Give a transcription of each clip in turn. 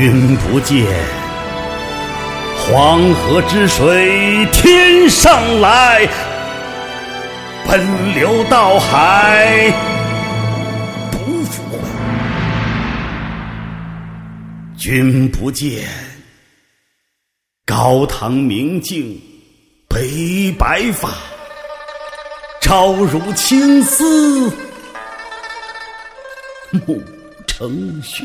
君不见，黄河之水天上来，奔流到海不复回。君不见，高堂明镜悲白发，朝如青丝暮成雪。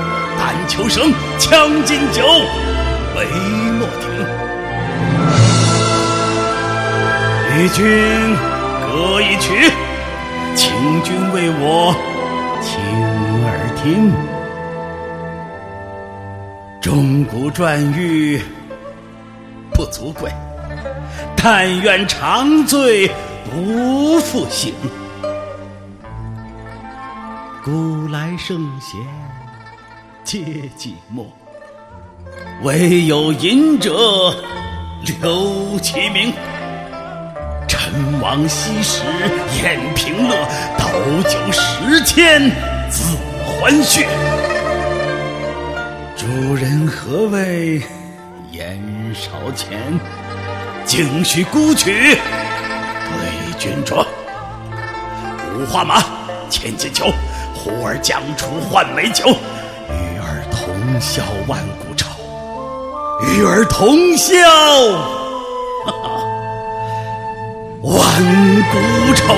但求生，将进酒，杯莫停。与君歌一曲，请君为我倾耳听。钟鼓馔玉不足贵，但愿长醉不复醒。古来圣贤。皆寂寞，惟有饮者留其名。陈王昔时宴平乐，斗酒十千恣欢谑。主人何为言少钱？径须沽取对君酌。五花马，千金裘，呼儿将出换美酒。消万古愁，与尔同销万古愁！